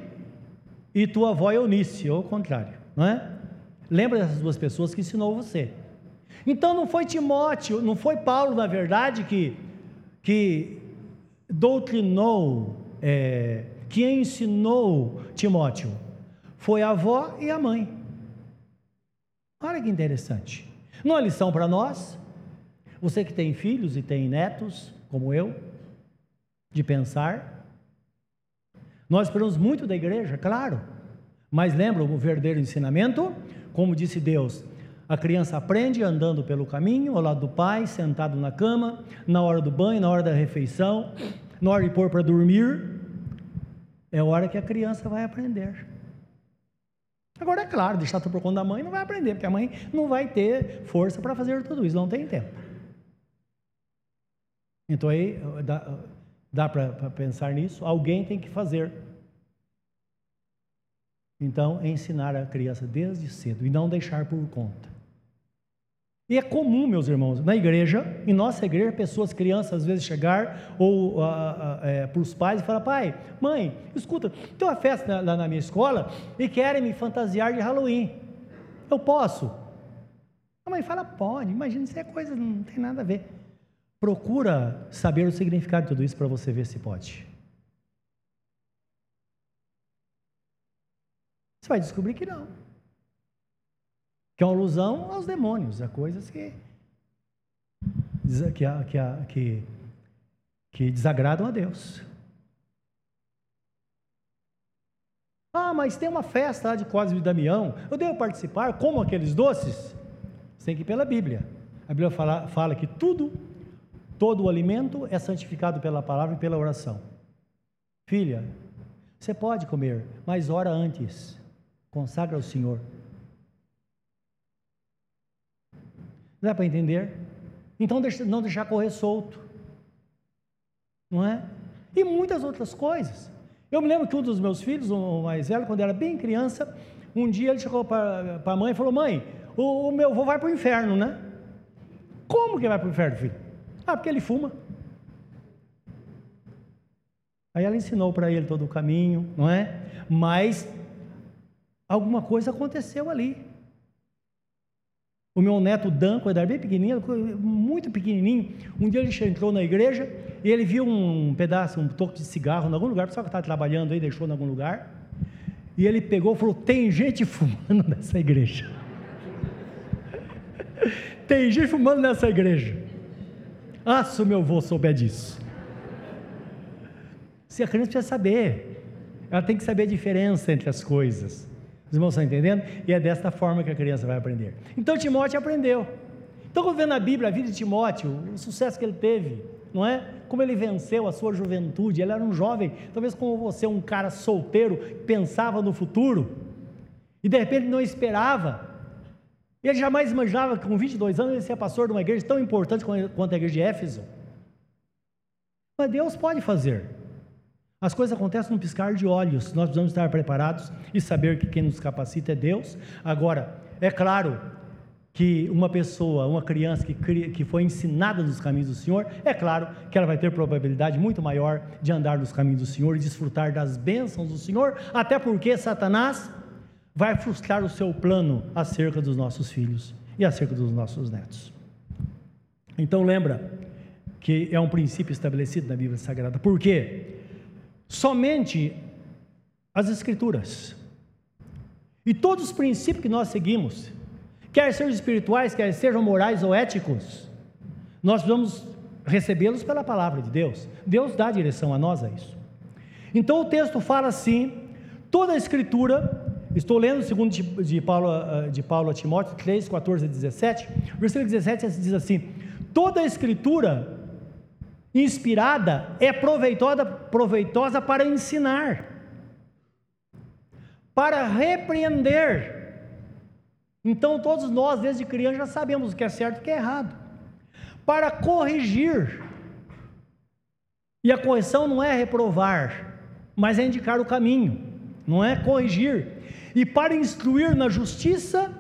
e tua avó Eunice, ou o contrário, não é? Lembra dessas duas pessoas que ensinou você. Então não foi Timóteo, não foi Paulo, na verdade, que, que doutrinou, é, que ensinou Timóteo. Foi a avó e a mãe. Olha que interessante. Não é lição para nós? Você que tem filhos e tem netos, como eu, de pensar, nós esperamos muito da igreja, claro, mas lembra o verdadeiro ensinamento? Como disse Deus, a criança aprende andando pelo caminho, ao lado do pai, sentado na cama, na hora do banho, na hora da refeição, na hora de pôr para dormir. É a hora que a criança vai aprender. Agora, é claro, deixar tudo por conta da mãe não vai aprender, porque a mãe não vai ter força para fazer tudo isso, não tem tempo. Então aí dá, dá para pensar nisso, alguém tem que fazer. Então, ensinar a criança desde cedo e não deixar por conta. E é comum, meus irmãos, na igreja, em nossa igreja, pessoas, crianças, às vezes chegar ou é, para os pais e falar: pai, mãe, escuta, tem uma festa lá na minha escola e querem me fantasiar de Halloween. Eu posso? A mãe fala: pode, imagina, isso é coisa, não tem nada a ver. Procura saber o significado de tudo isso para você ver se pode. Você vai descobrir que não. Que é uma alusão aos demônios, a coisas que, que, que, que, que desagradam a Deus. Ah, mas tem uma festa lá de Cosme e Damião. Eu devo participar? Como aqueles doces? Você tem que ir pela Bíblia. A Bíblia fala, fala que tudo, todo o alimento é santificado pela palavra e pela oração. Filha, você pode comer, mas ora antes. Consagra ao Senhor. Dá para entender? Então não deixar correr solto. Não é? E muitas outras coisas. Eu me lembro que um dos meus filhos, o mais velho, quando era bem criança, um dia ele chegou para a mãe e falou: Mãe, o, o meu avô vai para o inferno, né? Como que vai para o inferno, filho? Ah, porque ele fuma. Aí ela ensinou para ele todo o caminho, não é? Mas alguma coisa aconteceu ali. O meu neto Dan, quando era bem pequenininho, muito pequenininho, um dia ele entrou na igreja e ele viu um pedaço, um toque de cigarro em algum lugar, pessoal que estava trabalhando aí, deixou em algum lugar, e ele pegou e falou: Tem gente fumando [laughs] nessa igreja. [laughs] Tem gente fumando nessa igreja. Ah, se meu avô souber disso. Se a criança precisa saber, ela tem que saber a diferença entre as coisas. Os irmãos estão entendendo? E é desta forma que a criança vai aprender. Então Timóteo aprendeu. Então, quando vê na Bíblia a vida de Timóteo, o sucesso que ele teve, não é? Como ele venceu a sua juventude, ele era um jovem, talvez como você, um cara solteiro, pensava no futuro, e de repente não esperava. Ele jamais imaginava que com 22 anos ele seria pastor de uma igreja tão importante quanto a igreja de Éfeso. Mas Deus pode fazer. As coisas acontecem num piscar de olhos. Nós precisamos estar preparados e saber que quem nos capacita é Deus. Agora, é claro que uma pessoa, uma criança que, que foi ensinada nos caminhos do Senhor, é claro que ela vai ter probabilidade muito maior de andar nos caminhos do Senhor e desfrutar das bênçãos do Senhor, até porque Satanás vai frustrar o seu plano acerca dos nossos filhos e acerca dos nossos netos. Então lembra que é um princípio estabelecido na Bíblia Sagrada. Por quê? Somente as Escrituras. E todos os princípios que nós seguimos, quer sejam espirituais, quer sejam morais ou éticos, nós vamos recebê-los pela palavra de Deus. Deus dá direção a nós a isso. Então o texto fala assim: toda a Escritura, estou lendo segundo de Paulo, ah, de Paulo a Timóteo 3, 14 a 17, versículo 17 diz assim: toda a Escritura inspirada é proveitosa, proveitosa para ensinar, para repreender. Então todos nós, desde criança, já sabemos o que é certo e o que é errado. Para corrigir. E a correção não é reprovar, mas é indicar o caminho, não é corrigir. E para instruir na justiça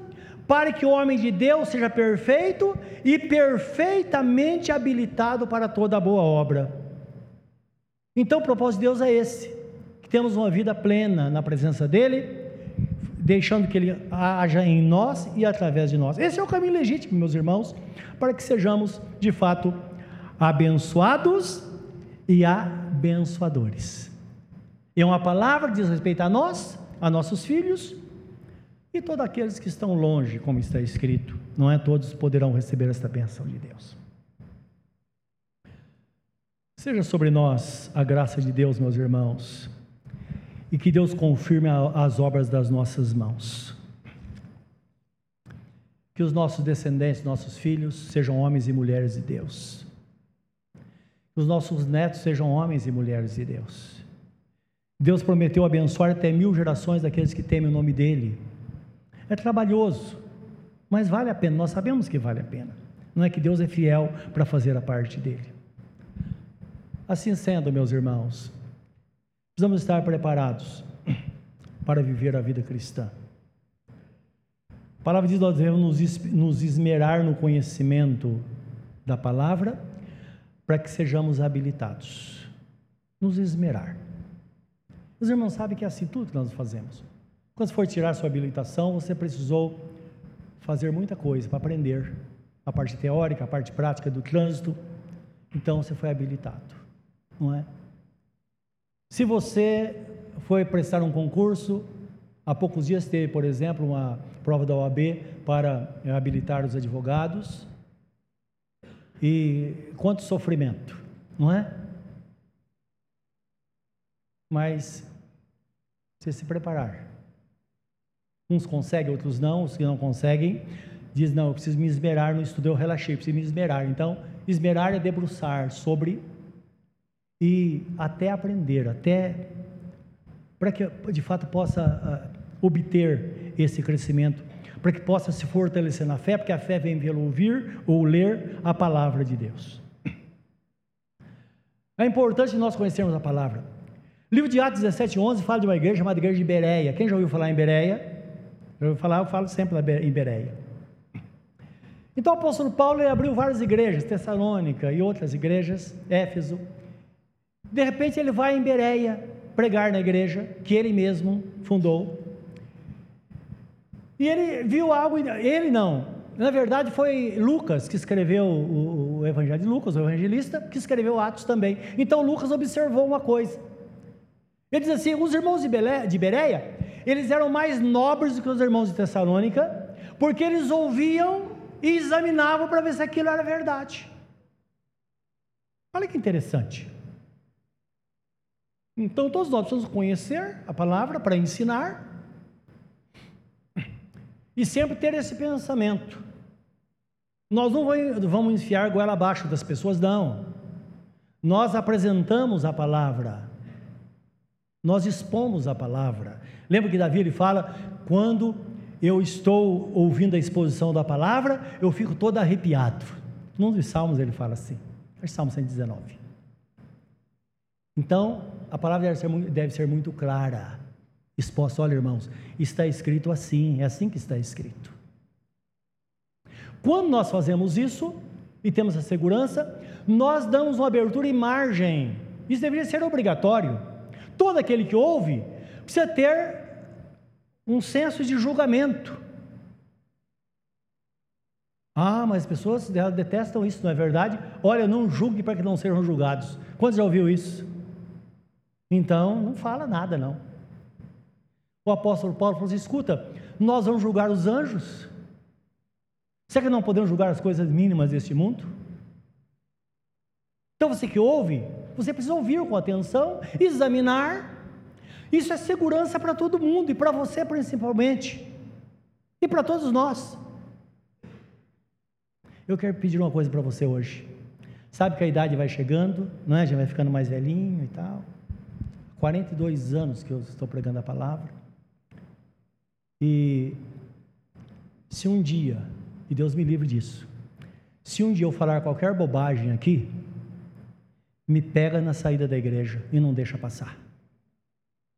para que o homem de Deus seja perfeito e perfeitamente habilitado para toda boa obra. Então, o propósito de Deus é esse: que temos uma vida plena na presença dEle, deixando que Ele haja em nós e através de nós. Esse é o caminho legítimo, meus irmãos, para que sejamos de fato abençoados e abençoadores. É uma palavra que diz respeito a nós, a nossos filhos e todos aqueles que estão longe, como está escrito, não é todos poderão receber esta bênção de Deus. Seja sobre nós a graça de Deus, meus irmãos, e que Deus confirme as obras das nossas mãos. Que os nossos descendentes, nossos filhos, sejam homens e mulheres de Deus. Que os nossos netos sejam homens e mulheres de Deus. Deus prometeu abençoar até mil gerações daqueles que temem o nome dEle é trabalhoso, mas vale a pena, nós sabemos que vale a pena. Não é que Deus é fiel para fazer a parte dele. Assim sendo, meus irmãos, precisamos estar preparados [clears throat] para viver a vida cristã. A palavra diz que nós devemos nos esmerar no conhecimento da palavra para que sejamos habilitados. Nos esmerar. Os irmãos sabem que é assim tudo que nós fazemos. Quando for tirar sua habilitação, você precisou fazer muita coisa para aprender a parte teórica, a parte prática do trânsito. Então você foi habilitado, não é? Se você foi prestar um concurso, há poucos dias teve, por exemplo, uma prova da OAB para eh, habilitar os advogados. E quanto sofrimento, não é? Mas você se preparar Uns conseguem, outros não. Os que não conseguem, diz: Não, eu preciso me esmerar no estudo. Eu relaxei, preciso me esmerar. Então, esmerar é debruçar sobre e até aprender, até para que de fato possa uh, obter esse crescimento, para que possa se fortalecer na fé, porque a fé vem pelo ouvir ou ler a palavra de Deus. É importante nós conhecermos a palavra. Livro de Atos 17, 11 fala de uma igreja chamada Igreja de Bereia. Quem já ouviu falar em Bereia? Eu falar, eu falo sempre em Bereia. Então o apóstolo Paulo abriu várias igrejas, Tessalônica e outras igrejas, Éfeso. De repente ele vai em Bereia pregar na igreja que ele mesmo fundou. E ele viu algo, ele não, na verdade, foi Lucas que escreveu o, o Evangelho de Lucas, o evangelista, que escreveu Atos também. Então Lucas observou uma coisa. Ele diz assim: os irmãos de Bereia, eles eram mais nobres do que os irmãos de Tessalônica, porque eles ouviam e examinavam para ver se aquilo era verdade. Olha que interessante. Então, todos nós precisamos conhecer a palavra para ensinar e sempre ter esse pensamento. Nós não vamos enfiar goela abaixo das pessoas, não. Nós apresentamos a palavra, nós expomos a palavra. Lembra que Davi ele fala: quando eu estou ouvindo a exposição da palavra, eu fico todo arrepiado. Num dos salmos ele fala assim, é Salmo 119. Então, a palavra deve ser, deve ser muito clara, exposta. Olha, irmãos, está escrito assim, é assim que está escrito. Quando nós fazemos isso e temos a segurança, nós damos uma abertura e margem. Isso deveria ser obrigatório. Todo aquele que ouve precisa ter um senso de julgamento. Ah, mas as pessoas detestam isso, não é verdade? Olha, não julgue para que não sejam julgados. Quantos já ouviu isso? Então, não fala nada, não. O apóstolo Paulo falou assim: escuta, nós vamos julgar os anjos. Será que não podemos julgar as coisas mínimas deste mundo? Então você que ouve, você precisa ouvir com atenção, examinar. Isso é segurança para todo mundo e para você principalmente. E para todos nós. Eu quero pedir uma coisa para você hoje. Sabe que a idade vai chegando, não é? Já vai ficando mais velhinho e tal. 42 anos que eu estou pregando a palavra. E se um dia, e Deus me livre disso, se um dia eu falar qualquer bobagem aqui, me pega na saída da igreja e não deixa passar.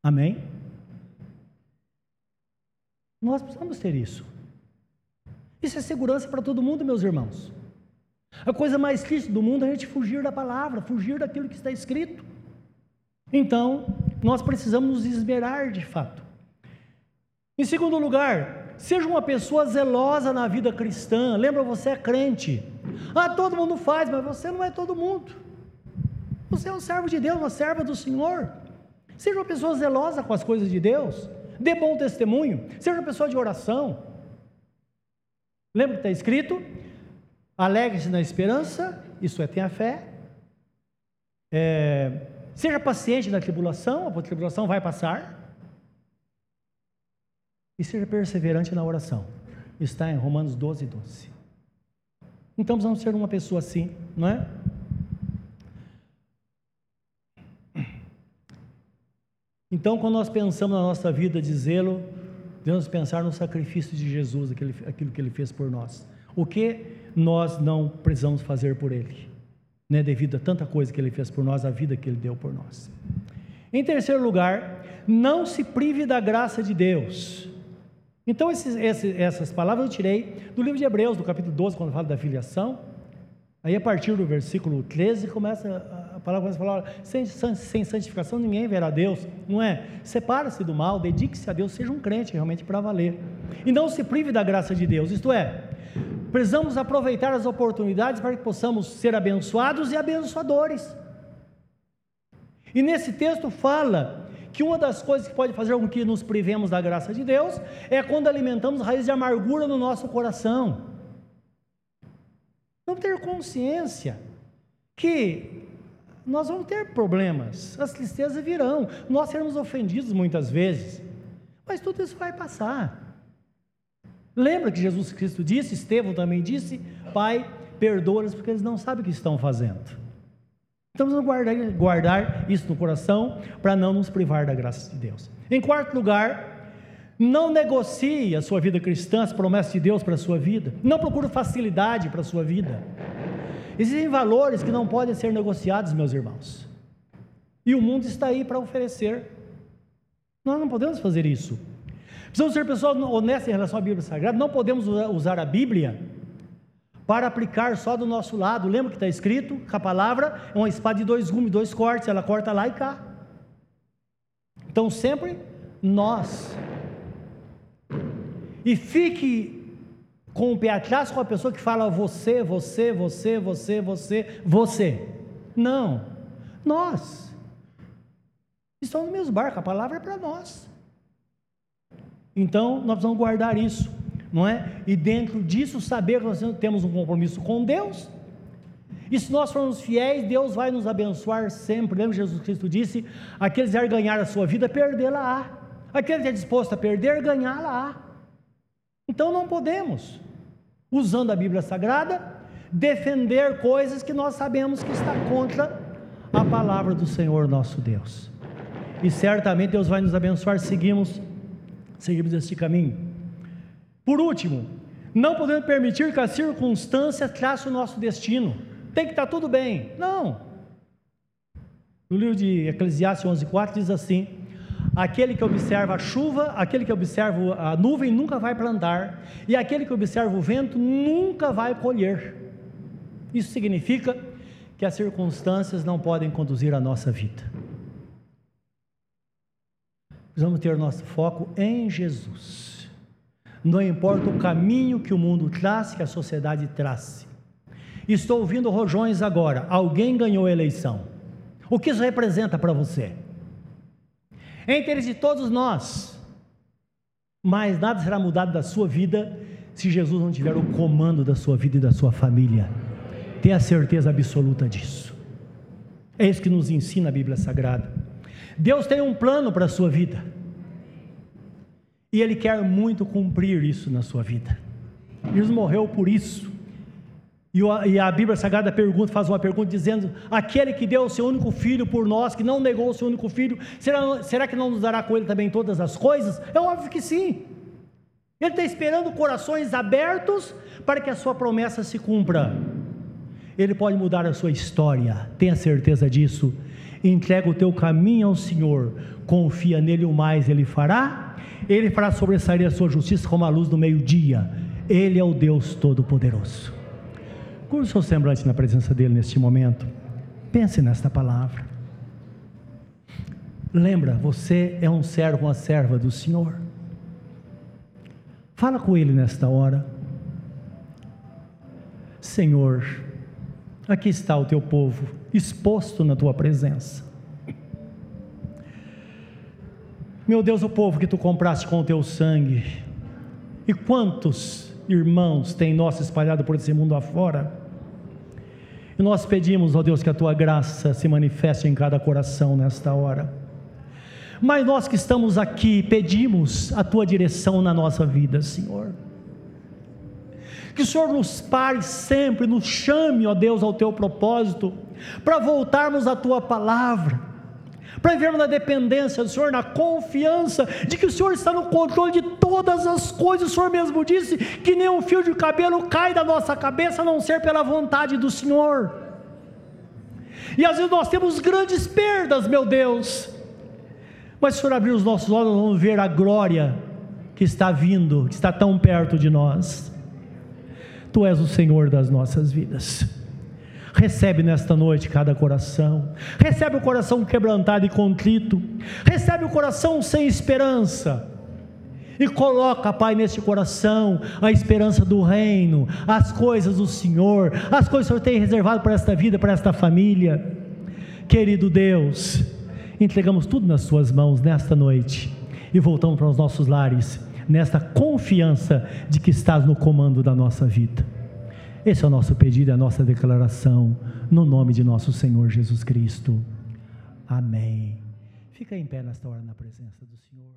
Amém? Nós precisamos ter isso. Isso é segurança para todo mundo, meus irmãos. A coisa mais triste do mundo é a gente fugir da palavra, fugir daquilo que está escrito. Então, nós precisamos nos esmerar de fato. Em segundo lugar, seja uma pessoa zelosa na vida cristã. Lembra, você é crente. Ah, todo mundo faz, mas você não é todo mundo. Você é um servo de Deus, uma serva do Senhor. Seja uma pessoa zelosa com as coisas de Deus. Dê bom testemunho. Seja uma pessoa de oração. Lembra que está escrito? Alegre-se na esperança, isso é, tenha fé. É, Seja paciente na tribulação, a tribulação vai passar. E seja perseverante na oração. Está em Romanos 12, 12. Então precisamos ser uma pessoa assim, não é? Então, quando nós pensamos na nossa vida de zelo, devemos pensar no sacrifício de Jesus, aquilo, aquilo que ele fez por nós. O que nós não precisamos fazer por ele? né, devido a tanta coisa que Ele fez por nós, a vida que Ele deu por nós. Em terceiro lugar, não se prive da graça de Deus. Então, esses, esses, essas palavras eu tirei do livro de Hebreus, do capítulo 12, quando fala da filiação. Aí, a partir do versículo 13, começa palavra começa a falar: sem, sem santificação ninguém verá Deus, não é? Separa-se do mal, dedique-se a Deus, seja um crente realmente para valer. E não se prive da graça de Deus, isto é, Precisamos aproveitar as oportunidades para que possamos ser abençoados e abençoadores. E nesse texto fala que uma das coisas que pode fazer com que nos privemos da graça de Deus é quando alimentamos raiz de amargura no nosso coração. Vamos ter consciência que nós vamos ter problemas, as tristezas virão, nós seremos ofendidos muitas vezes, mas tudo isso vai passar. Lembra que Jesus Cristo disse, Estevão também disse: Pai, perdoa-os porque eles não sabem o que estão fazendo. Então vamos guardar, guardar isso no coração para não nos privar da graça de Deus. Em quarto lugar, não negocie a sua vida cristã, as promessas de Deus para a sua vida. Não procure facilidade para a sua vida. Existem valores que não podem ser negociados, meus irmãos. E o mundo está aí para oferecer. Nós não podemos fazer isso. Precisamos ser pessoas honestas em relação à Bíblia Sagrada. Não podemos usar a Bíblia para aplicar só do nosso lado. Lembra que está escrito que a palavra é uma espada de dois gumes, dois cortes, ela corta lá e cá. Então sempre nós. E fique com o pé atrás com a pessoa que fala você, você, você, você, você, você. Não. Nós. Estamos no mesmo barco, a palavra é para nós. Então, nós precisamos guardar isso, não é? E dentro disso, saber que nós temos um compromisso com Deus. E se nós formos fiéis, Deus vai nos abençoar sempre. Lembra Jesus Cristo disse: aqueles que ganhar a sua vida, perdê-la-á. Aquele que é disposto a perder, ganhá-la-á. Então não podemos, usando a Bíblia Sagrada, defender coisas que nós sabemos que está contra a palavra do Senhor nosso Deus. E certamente Deus vai nos abençoar, seguimos, seguimos este caminho. Por último, não podemos permitir que a circunstância trace o nosso destino. Tem que estar tudo bem. Não. No livro de Eclesiastes 11:4 diz assim: Aquele que observa a chuva, aquele que observa a nuvem nunca vai plantar, e aquele que observa o vento nunca vai colher. Isso significa que as circunstâncias não podem conduzir a nossa vida. Precisamos ter nosso foco em Jesus. Não importa o caminho que o mundo traz, que a sociedade traz. Estou ouvindo rojões agora. Alguém ganhou a eleição. O que isso representa para você? Interesse de todos nós. Mas nada será mudado da sua vida se Jesus não tiver o comando da sua vida e da sua família. Tenha certeza absoluta disso. É isso que nos ensina a Bíblia Sagrada. Deus tem um plano para a sua vida. E Ele quer muito cumprir isso na sua vida. Jesus morreu por isso. E a Bíblia Sagrada pergunta, faz uma pergunta dizendo: aquele que deu o seu único filho por nós, que não negou o seu único filho, será, será que não nos dará com ele também todas as coisas? É óbvio que sim. Ele está esperando corações abertos para que a sua promessa se cumpra. Ele pode mudar a sua história, tenha certeza disso. Entrega o teu caminho ao Senhor, confia nele, o mais ele fará. Ele fará sobressair a sua justiça como a luz do meio-dia. Ele é o Deus Todo-Poderoso. Curva o seu semblante na presença dele neste momento. Pense nesta palavra. Lembra, você é um servo, uma serva do Senhor. Fala com ele nesta hora. Senhor, aqui está o teu povo exposto na tua presença. Meu Deus, o povo que tu compraste com o teu sangue. E quantos irmãos tem nosso espalhado por esse mundo afora. E nós pedimos, ó Deus, que a tua graça se manifeste em cada coração nesta hora. Mas nós que estamos aqui, pedimos a tua direção na nossa vida, Senhor. Que o Senhor nos pare sempre, nos chame, ó Deus, ao teu propósito, para voltarmos à tua palavra para vivermos na dependência do Senhor, na confiança de que o Senhor está no controle de todas as coisas. O Senhor mesmo disse que nenhum fio de cabelo cai da nossa cabeça a não ser pela vontade do Senhor. E às vezes nós temos grandes perdas, meu Deus, mas se o Senhor abrir os nossos olhos, nós vamos ver a glória que está vindo, que está tão perto de nós. Tu és o Senhor das nossas vidas. Recebe nesta noite cada coração. Recebe o coração quebrantado e contrito. Recebe o coração sem esperança. E coloca, Pai, neste coração a esperança do reino, as coisas do Senhor, as coisas que o Senhor tem reservado para esta vida, para esta família. Querido Deus, entregamos tudo nas Suas mãos nesta noite e voltamos para os nossos lares, nesta confiança de que estás no comando da nossa vida. Esse é o nosso pedido, é a nossa declaração, no nome de nosso Senhor Jesus Cristo. Amém. Fica em pé nesta hora na presença do Senhor.